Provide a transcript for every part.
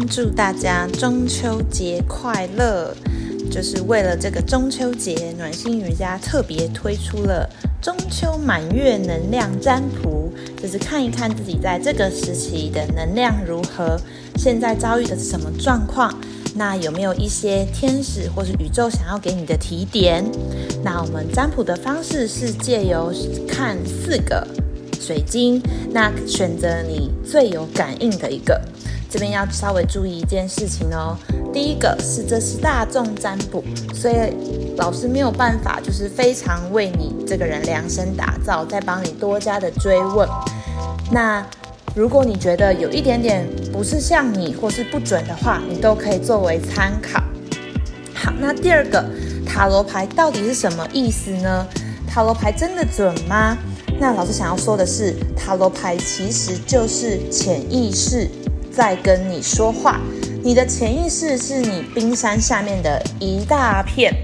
祝大家中秋节快乐！就是为了这个中秋节，暖心瑜伽特别推出了中秋满月能量占卜，就是看一看自己在这个时期的能量如何，现在遭遇的是什么状况，那有没有一些天使或是宇宙想要给你的提点？那我们占卜的方式是借由看四个水晶，那选择你最有感应的一个。这边要稍微注意一件事情哦。第一个是这是大众占卜，所以老师没有办法就是非常为你这个人量身打造，再帮你多加的追问。那如果你觉得有一点点不是像你或是不准的话，你都可以作为参考。好，那第二个塔罗牌到底是什么意思呢？塔罗牌真的准吗？那老师想要说的是，塔罗牌其实就是潜意识。在跟你说话，你的潜意识是你冰山下面的一大片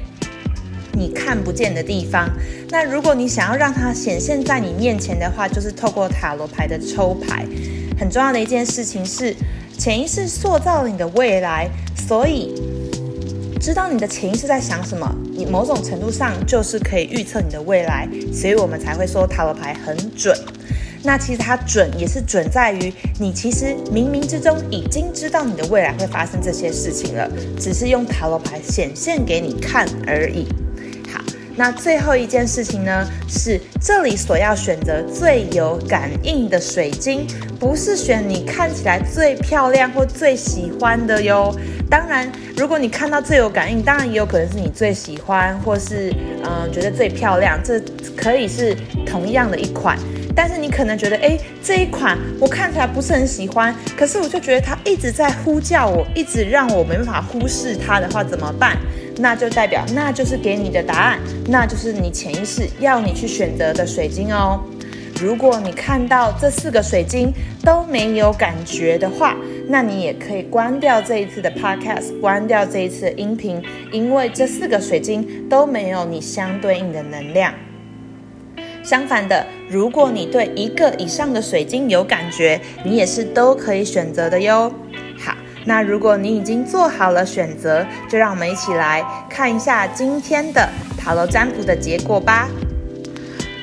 你看不见的地方。那如果你想要让它显现在你面前的话，就是透过塔罗牌的抽牌。很重要的一件事情是，潜意识塑造了你的未来，所以知道你的潜意识在想什么，你某种程度上就是可以预测你的未来。所以我们才会说塔罗牌很准。那其实它准也是准在于你其实冥冥之中已经知道你的未来会发生这些事情了，只是用塔罗牌显现给你看而已。好，那最后一件事情呢，是这里所要选择最有感应的水晶，不是选你看起来最漂亮或最喜欢的哟。当然，如果你看到最有感应，当然也有可能是你最喜欢或是嗯觉得最漂亮，这可以是同样的一款。但是你可能觉得，哎，这一款我看起来不是很喜欢，可是我就觉得它一直在呼叫我，一直让我没办法忽视它的话怎么办？那就代表那就是给你的答案，那就是你潜意识要你去选择的水晶哦。如果你看到这四个水晶都没有感觉的话，那你也可以关掉这一次的 podcast，关掉这一次的音频，因为这四个水晶都没有你相对应的能量。相反的，如果你对一个以上的水晶有感觉，你也是都可以选择的哟。好，那如果你已经做好了选择，就让我们一起来看一下今天的塔罗占卜的结果吧。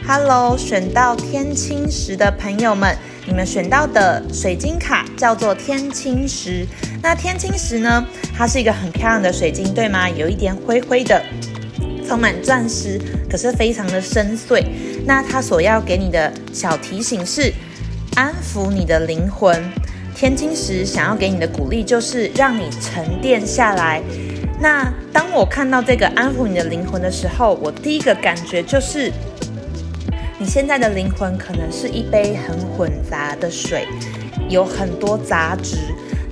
Hello，选到天青石的朋友们，你们选到的水晶卡叫做天青石。那天青石呢，它是一个很漂亮的水晶，对吗？有一点灰灰的。充满钻石，可是非常的深邃。那它所要给你的小提醒是安抚你的灵魂。天青石想要给你的鼓励就是让你沉淀下来。那当我看到这个安抚你的灵魂的时候，我第一个感觉就是，你现在的灵魂可能是一杯很混杂的水，有很多杂质。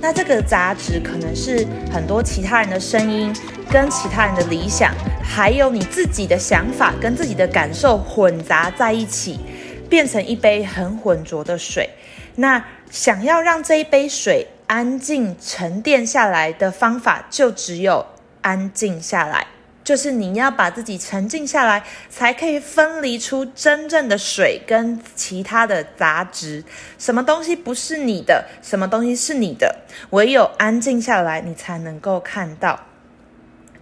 那这个杂质可能是很多其他人的声音，跟其他人的理想。还有你自己的想法跟自己的感受混杂在一起，变成一杯很浑浊的水。那想要让这一杯水安静沉淀下来的方法，就只有安静下来。就是你要把自己沉静下来，才可以分离出真正的水跟其他的杂质。什么东西不是你的，什么东西是你的，唯有安静下来，你才能够看到。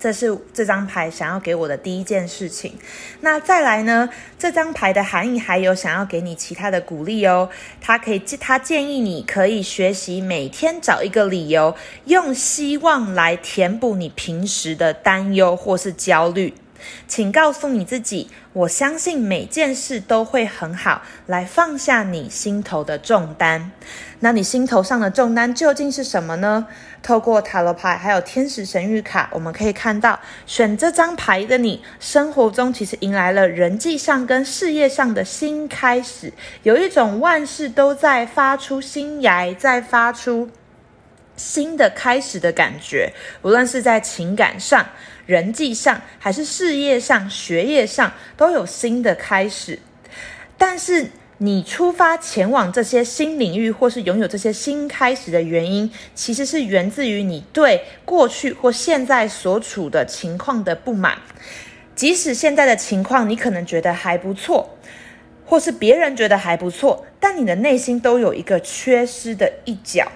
这是这张牌想要给我的第一件事情。那再来呢？这张牌的含义还有想要给你其他的鼓励哦。他可以，他建议你可以学习每天找一个理由，用希望来填补你平时的担忧或是焦虑。请告诉你自己，我相信每件事都会很好。来放下你心头的重担。那你心头上的重担究竟是什么呢？透过塔罗牌还有天使神谕卡，我们可以看到，选这张牌的你，生活中其实迎来了人际上跟事业上的新开始，有一种万事都在发出新芽，在发出新的开始的感觉。无论是在情感上、人际上，还是事业上、学业上，都有新的开始。但是。你出发前往这些新领域，或是拥有这些新开始的原因，其实是源自于你对过去或现在所处的情况的不满。即使现在的情况你可能觉得还不错，或是别人觉得还不错，但你的内心都有一个缺失的一角。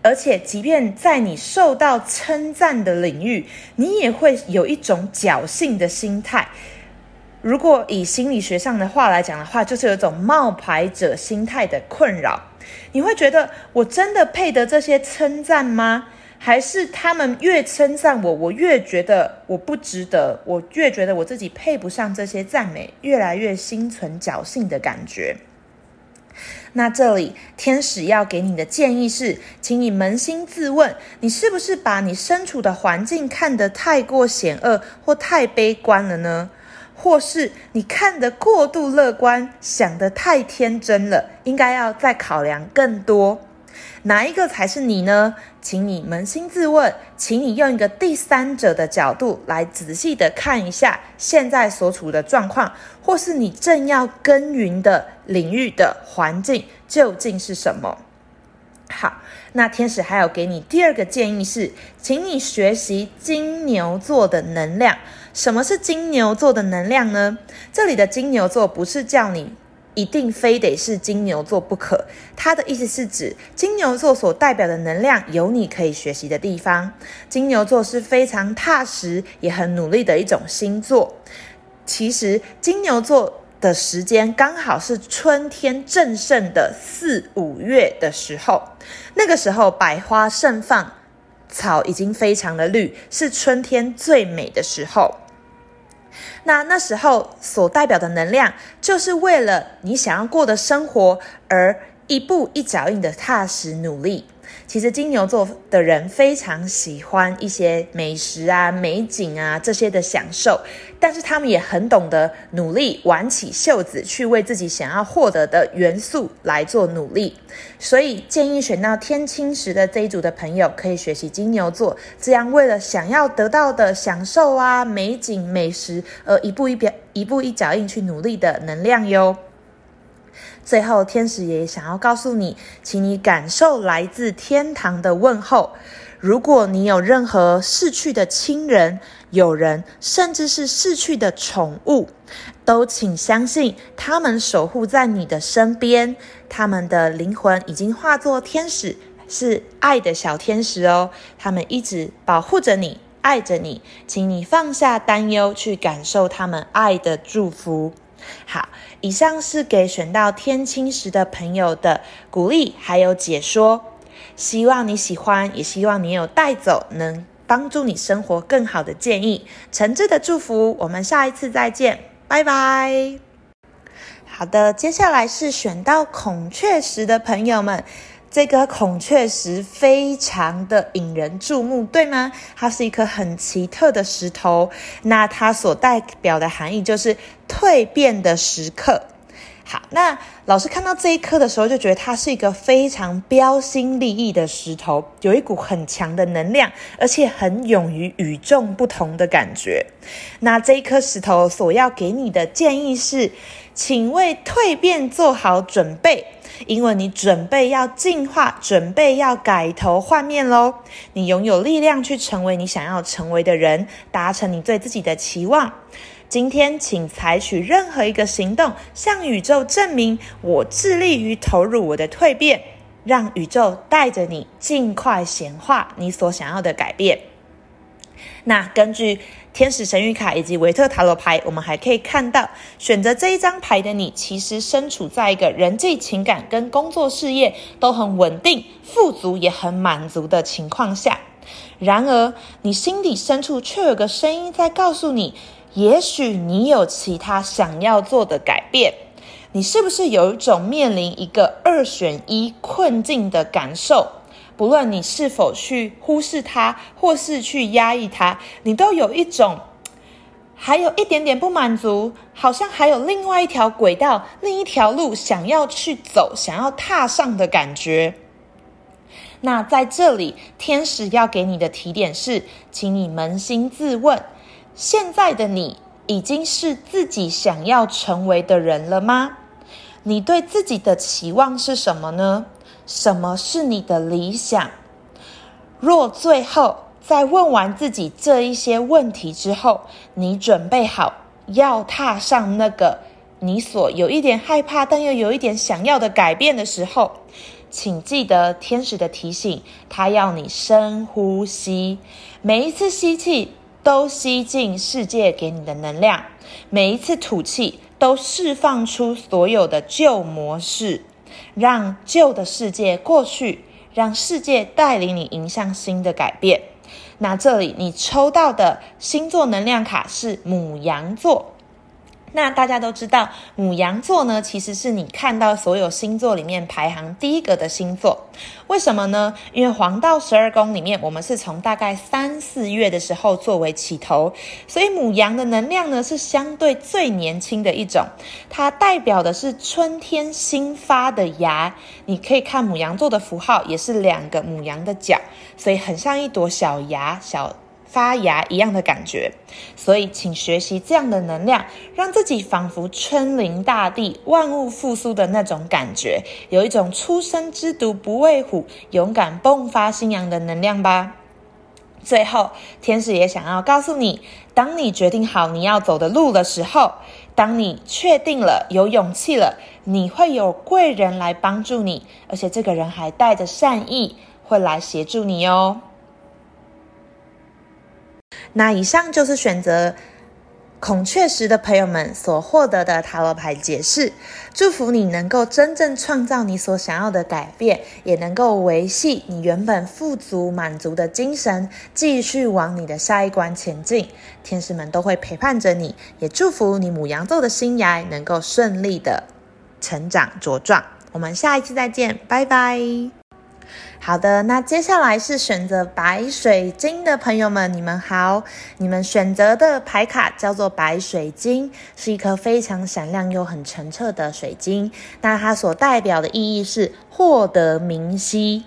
而且，即便在你受到称赞的领域，你也会有一种侥幸的心态。如果以心理学上的话来讲的话，就是有一种冒牌者心态的困扰。你会觉得，我真的配得这些称赞吗？还是他们越称赞我，我越觉得我不值得，我越觉得我自己配不上这些赞美，越来越心存侥幸的感觉。那这里天使要给你的建议是，请你扪心自问，你是不是把你身处的环境看得太过险恶或太悲观了呢？或是你看得过度乐观，想得太天真了？应该要再考量更多。哪一个才是你呢？请你扪心自问，请你用一个第三者的角度来仔细的看一下现在所处的状况，或是你正要耕耘的领域的环境究竟是什么？好，那天使还有给你第二个建议是，请你学习金牛座的能量。什么是金牛座的能量呢？这里的金牛座不是叫你。一定非得是金牛座不可。他的意思是指金牛座所代表的能量有你可以学习的地方。金牛座是非常踏实也很努力的一种星座。其实金牛座的时间刚好是春天正盛的四五月的时候，那个时候百花盛放，草已经非常的绿，是春天最美的时候。那那时候所代表的能量，就是为了你想要过的生活而一步一脚印的踏实努力。其实金牛座的人非常喜欢一些美食啊、美景啊这些的享受，但是他们也很懂得努力挽起袖子去为自己想要获得的元素来做努力。所以建议选到天青石的这一组的朋友可以学习金牛座，这样为了想要得到的享受啊、美景、美食而一步一表、一步一脚印去努力的能量哟。最后，天使也想要告诉你，请你感受来自天堂的问候。如果你有任何逝去的亲人、友人，甚至是逝去的宠物，都请相信他们守护在你的身边。他们的灵魂已经化作天使，是爱的小天使哦。他们一直保护着你，爱着你。请你放下担忧，去感受他们爱的祝福。好，以上是给选到天青石的朋友的鼓励，还有解说。希望你喜欢，也希望你有带走能帮助你生活更好的建议。诚挚的祝福，我们下一次再见，拜拜。好的，接下来是选到孔雀石的朋友们。这个孔雀石非常的引人注目，对吗？它是一颗很奇特的石头，那它所代表的含义就是蜕变的时刻。好，那老师看到这一颗的时候，就觉得它是一个非常标新立异的石头，有一股很强的能量，而且很勇于与众不同的感觉。那这一颗石头所要给你的建议是，请为蜕变做好准备。因为你准备要进化，准备要改头换面喽！你拥有力量去成为你想要成为的人，达成你对自己的期望。今天，请采取任何一个行动，向宇宙证明我致力于投入我的蜕变，让宇宙带着你尽快显化你所想要的改变。那根据天使神谕卡以及维特塔罗牌，我们还可以看到，选择这一张牌的你，其实身处在一个人际情感跟工作事业都很稳定、富足也很满足的情况下。然而，你心底深处却有个声音在告诉你，也许你有其他想要做的改变。你是不是有一种面临一个二选一困境的感受？不论你是否去忽视它，或是去压抑它，你都有一种还有一点点不满足，好像还有另外一条轨道、另一条路想要去走、想要踏上的感觉。那在这里，天使要给你的提点是，请你扪心自问：现在的你已经是自己想要成为的人了吗？你对自己的期望是什么呢？什么是你的理想？若最后在问完自己这一些问题之后，你准备好要踏上那个你所有一点害怕但又有一点想要的改变的时候，请记得天使的提醒，他要你深呼吸，每一次吸气都吸进世界给你的能量，每一次吐气都释放出所有的旧模式，让旧的世界过去，让世界带领你迎向新的改变。那这里你抽到的星座能量卡是母羊座。那大家都知道，母羊座呢，其实是你看到所有星座里面排行第一个的星座。为什么呢？因为黄道十二宫里面，我们是从大概三四月的时候作为起头，所以母羊的能量呢是相对最年轻的一种，它代表的是春天新发的芽。你可以看母羊座的符号，也是两个母羊的角，所以很像一朵小芽小。发芽一样的感觉，所以请学习这样的能量，让自己仿佛春临大地、万物复苏的那种感觉，有一种初生之犊不畏虎、勇敢迸发新阳的能量吧。最后，天使也想要告诉你：当你决定好你要走的路的时候，当你确定了、有勇气了，你会有贵人来帮助你，而且这个人还带着善意，会来协助你哦。那以上就是选择孔雀石的朋友们所获得的塔罗牌解释。祝福你能够真正创造你所想要的改变，也能够维系你原本富足满足的精神，继续往你的下一关前进。天使们都会陪伴着你，也祝福你母羊座的新芽能够顺利的成长茁壮。我们下一期再见，拜拜。好的，那接下来是选择白水晶的朋友们，你们好。你们选择的牌卡叫做白水晶，是一颗非常闪亮又很澄澈的水晶。那它所代表的意义是获得明晰。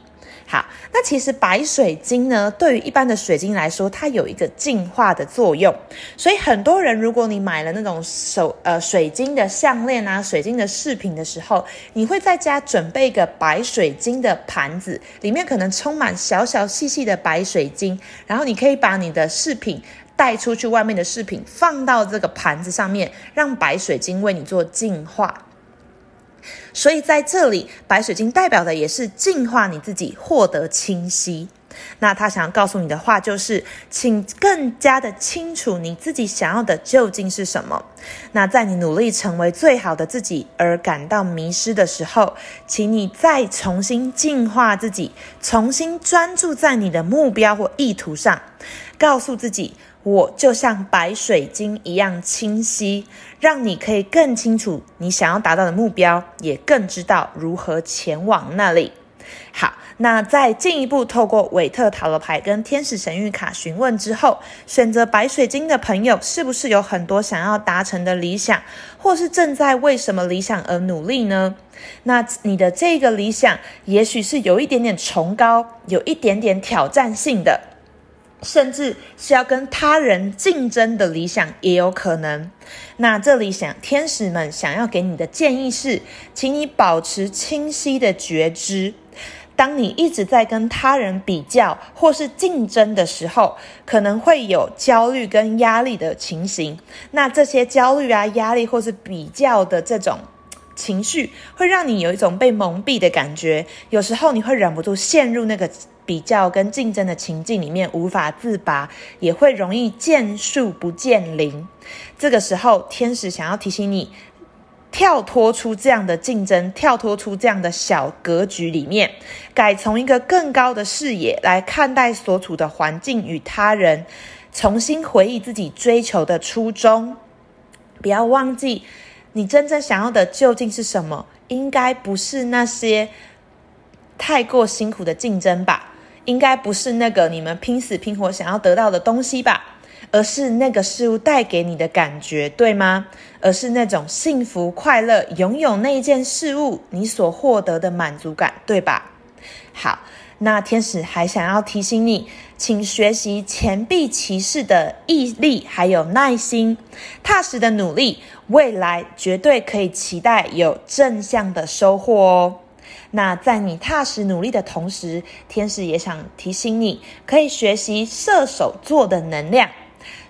好，那其实白水晶呢，对于一般的水晶来说，它有一个净化的作用。所以很多人，如果你买了那种手呃水晶的项链啊、水晶的饰品的时候，你会在家准备一个白水晶的盘子，里面可能充满小小细细的白水晶，然后你可以把你的饰品带出去，外面的饰品放到这个盘子上面，让白水晶为你做净化。所以在这里，白水晶代表的也是净化你自己，获得清晰。那他想要告诉你的话就是，请更加的清楚你自己想要的究竟是什么。那在你努力成为最好的自己而感到迷失的时候，请你再重新净化自己，重新专注在你的目标或意图上，告诉自己。我就像白水晶一样清晰，让你可以更清楚你想要达到的目标，也更知道如何前往那里。好，那在进一步透过韦特塔罗牌跟天使神谕卡询问之后，选择白水晶的朋友，是不是有很多想要达成的理想，或是正在为什么理想而努力呢？那你的这个理想，也许是有一点点崇高，有一点点挑战性的。甚至是要跟他人竞争的理想也有可能。那这里想，天使们想要给你的建议是，请你保持清晰的觉知。当你一直在跟他人比较或是竞争的时候，可能会有焦虑跟压力的情形。那这些焦虑啊、压力或是比较的这种情绪，会让你有一种被蒙蔽的感觉。有时候你会忍不住陷入那个。比较跟竞争的情境里面无法自拔，也会容易见树不见林。这个时候，天使想要提醒你，跳脱出这样的竞争，跳脱出这样的小格局里面，改从一个更高的视野来看待所处的环境与他人，重新回忆自己追求的初衷。不要忘记，你真正想要的究竟是什么？应该不是那些太过辛苦的竞争吧？应该不是那个你们拼死拼活想要得到的东西吧，而是那个事物带给你的感觉，对吗？而是那种幸福快乐，拥有那一件事物你所获得的满足感，对吧？好，那天使还想要提醒你，请学习钱币骑士的毅力还有耐心，踏实的努力，未来绝对可以期待有正向的收获哦。那在你踏实努力的同时，天使也想提醒你，可以学习射手座的能量。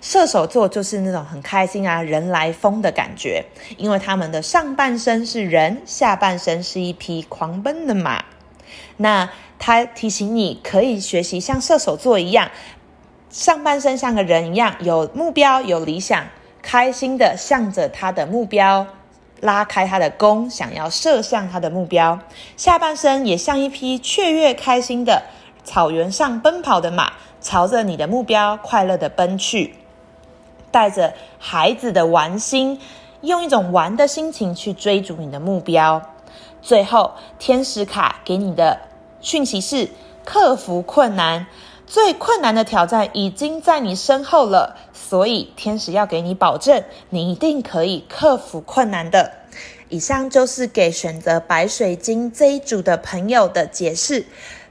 射手座就是那种很开心啊，人来疯的感觉，因为他们的上半身是人，下半身是一匹狂奔的马。那他提醒你可以学习像射手座一样，上半身像个人一样，有目标、有理想，开心的向着他的目标拉开他的弓，想要射向他的目标；下半身也像一匹雀跃开心的草原上奔跑的马，朝着你的目标快乐的奔去，带着孩子的玩心，用一种玩的心情去追逐你的目标。最后，天使卡给你的讯息是：克服困难，最困难的挑战已经在你身后了。所以，天使要给你保证，你一定可以克服困难的。以上就是给选择白水晶这一组的朋友的解释。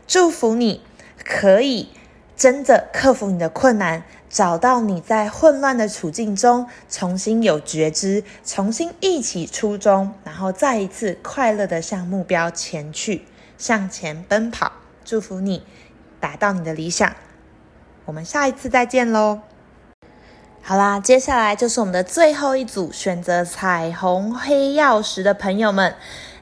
祝福你可以真的克服你的困难。找到你在混乱的处境中重新有觉知，重新忆起初衷，然后再一次快乐的向目标前去，向前奔跑。祝福你达到你的理想。我们下一次再见喽！好啦，接下来就是我们的最后一组选择彩虹黑曜石的朋友们。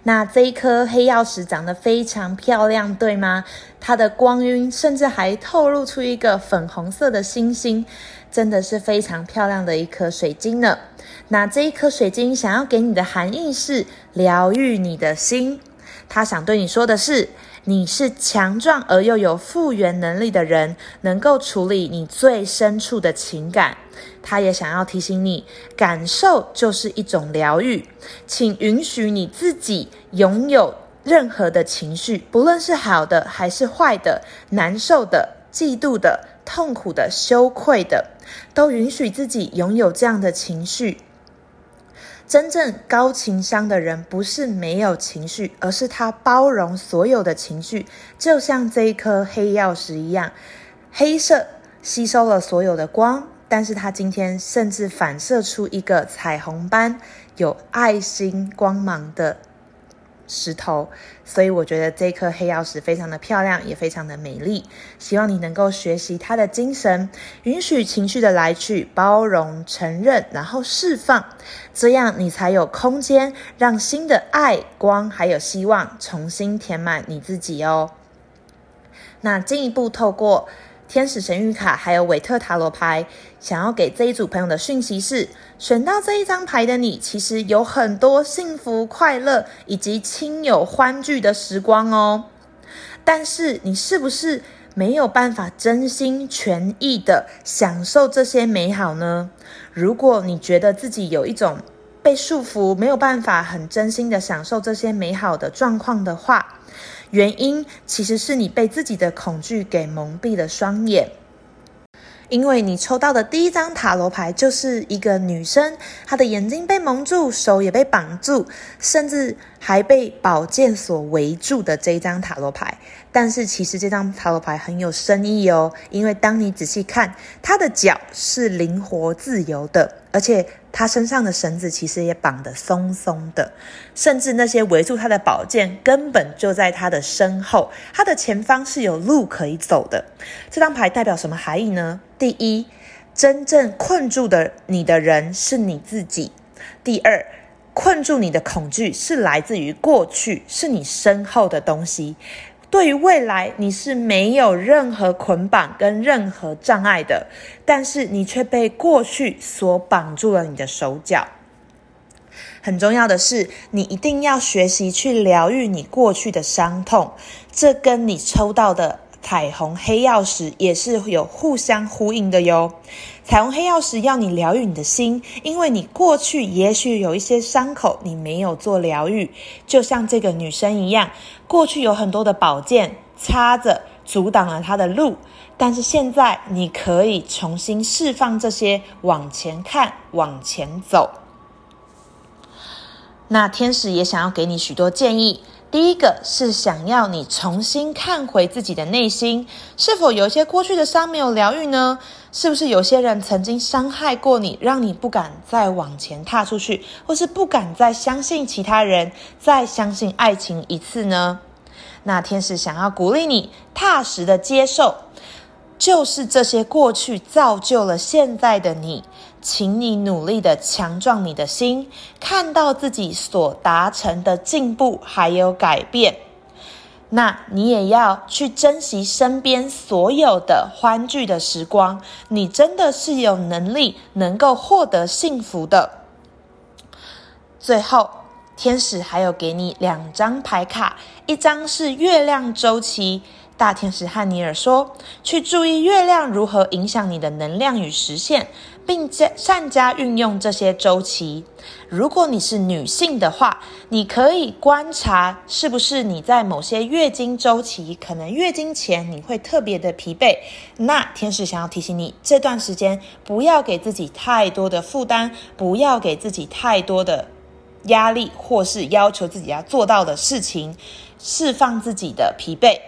那这一颗黑曜石长得非常漂亮，对吗？它的光晕甚至还透露出一个粉红色的星星，真的是非常漂亮的一颗水晶呢。那这一颗水晶想要给你的含义是疗愈你的心，它想对你说的是。你是强壮而又有复原能力的人，能够处理你最深处的情感。他也想要提醒你，感受就是一种疗愈，请允许你自己拥有任何的情绪，不论是好的还是坏的，难受的、嫉妒的、痛苦的、羞愧的，都允许自己拥有这样的情绪。真正高情商的人，不是没有情绪，而是他包容所有的情绪，就像这一颗黑曜石一样，黑色吸收了所有的光，但是他今天甚至反射出一个彩虹般有爱心光芒的。石头，所以我觉得这颗黑曜石非常的漂亮，也非常的美丽。希望你能够学习它的精神，允许情绪的来去，包容、承认，然后释放，这样你才有空间让新的爱、光还有希望重新填满你自己哦。那进一步透过。天使神谕卡还有韦特塔罗牌，想要给这一组朋友的讯息是：选到这一张牌的你，其实有很多幸福、快乐以及亲友欢聚的时光哦。但是你是不是没有办法真心全意的享受这些美好呢？如果你觉得自己有一种被束缚，没有办法很真心的享受这些美好的状况的话，原因其实是你被自己的恐惧给蒙蔽了双眼，因为你抽到的第一张塔罗牌就是一个女生，她的眼睛被蒙住，手也被绑住，甚至还被宝剑所围住的这一张塔罗牌。但是其实这张塔罗牌很有深意哦，因为当你仔细看，她的脚是灵活自由的，而且。他身上的绳子其实也绑得松松的，甚至那些围住他的宝剑根本就在他的身后，他的前方是有路可以走的。这张牌代表什么含义呢？第一，真正困住的你的人是你自己；第二，困住你的恐惧是来自于过去，是你身后的东西。对于未来，你是没有任何捆绑跟任何障碍的，但是你却被过去所绑住了你的手脚。很重要的是，你一定要学习去疗愈你过去的伤痛，这跟你抽到的。彩虹黑曜石也是有互相呼应的哟。彩虹黑曜石要你疗愈你的心，因为你过去也许有一些伤口你没有做疗愈，就像这个女生一样，过去有很多的宝剑插着阻挡了她的路，但是现在你可以重新释放这些，往前看，往前走。那天使也想要给你许多建议。第一个是想要你重新看回自己的内心，是否有一些过去的伤没有疗愈呢？是不是有些人曾经伤害过你，让你不敢再往前踏出去，或是不敢再相信其他人，再相信爱情一次呢？那天使想要鼓励你踏实的接受，就是这些过去造就了现在的你。请你努力的强壮你的心，看到自己所达成的进步还有改变。那你也要去珍惜身边所有的欢聚的时光。你真的是有能力能够获得幸福的。最后，天使还有给你两张牌卡，一张是月亮周期。大天使汉尼尔说：“去注意月亮如何影响你的能量与实现，并加善加运用这些周期。如果你是女性的话，你可以观察是不是你在某些月经周期，可能月经前你会特别的疲惫。那天使想要提醒你，这段时间不要给自己太多的负担，不要给自己太多的压力，或是要求自己要做到的事情，释放自己的疲惫。”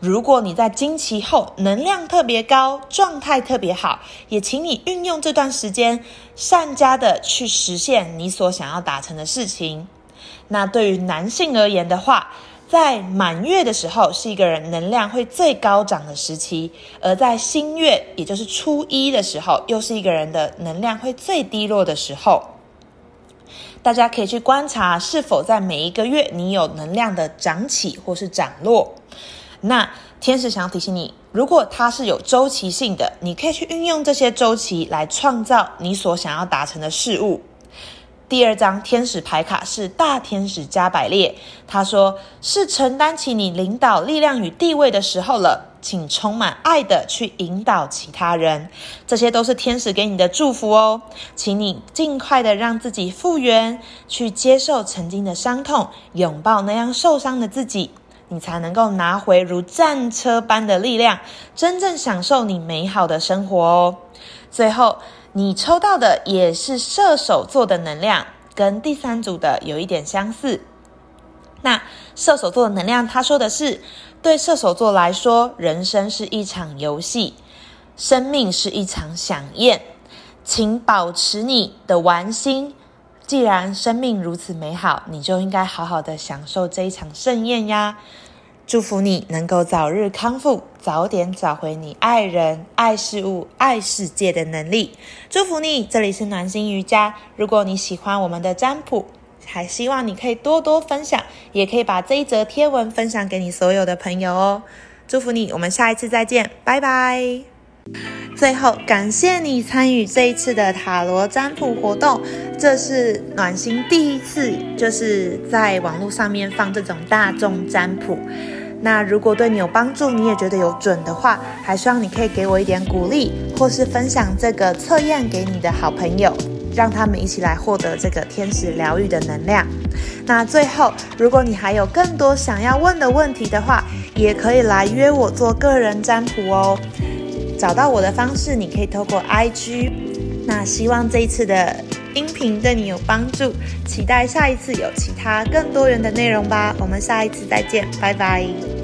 如果你在经期后能量特别高，状态特别好，也请你运用这段时间，善加的去实现你所想要达成的事情。那对于男性而言的话，在满月的时候是一个人能量会最高涨的时期，而在新月，也就是初一的时候，又是一个人的能量会最低落的时候。大家可以去观察，是否在每一个月你有能量的涨起或是涨落。那天使想要提醒你，如果它是有周期性的，你可以去运用这些周期来创造你所想要达成的事物。第二张天使牌卡是大天使加百列，他说是承担起你领导力量与地位的时候了，请充满爱的去引导其他人。这些都是天使给你的祝福哦，请你尽快的让自己复原，去接受曾经的伤痛，拥抱那样受伤的自己。你才能够拿回如战车般的力量，真正享受你美好的生活哦。最后，你抽到的也是射手座的能量，跟第三组的有一点相似。那射手座的能量，他说的是，对射手座来说，人生是一场游戏，生命是一场飨宴，请保持你的玩心。既然生命如此美好，你就应该好好的享受这一场盛宴呀！祝福你能够早日康复，早点找回你爱人、爱事物、爱世界的能力。祝福你！这里是暖心瑜伽。如果你喜欢我们的占卜，还希望你可以多多分享，也可以把这一则贴文分享给你所有的朋友哦。祝福你！我们下一次再见，拜拜。最后，感谢你参与这一次的塔罗占卜活动。这是暖心第一次，就是在网络上面放这种大众占卜。那如果对你有帮助，你也觉得有准的话，还希望你可以给我一点鼓励，或是分享这个测验给你的好朋友，让他们一起来获得这个天使疗愈的能量。那最后，如果你还有更多想要问的问题的话，也可以来约我做个人占卜哦。找到我的方式，你可以透过 IG。那希望这一次的音频对你有帮助，期待下一次有其他更多元的内容吧。我们下一次再见，拜拜。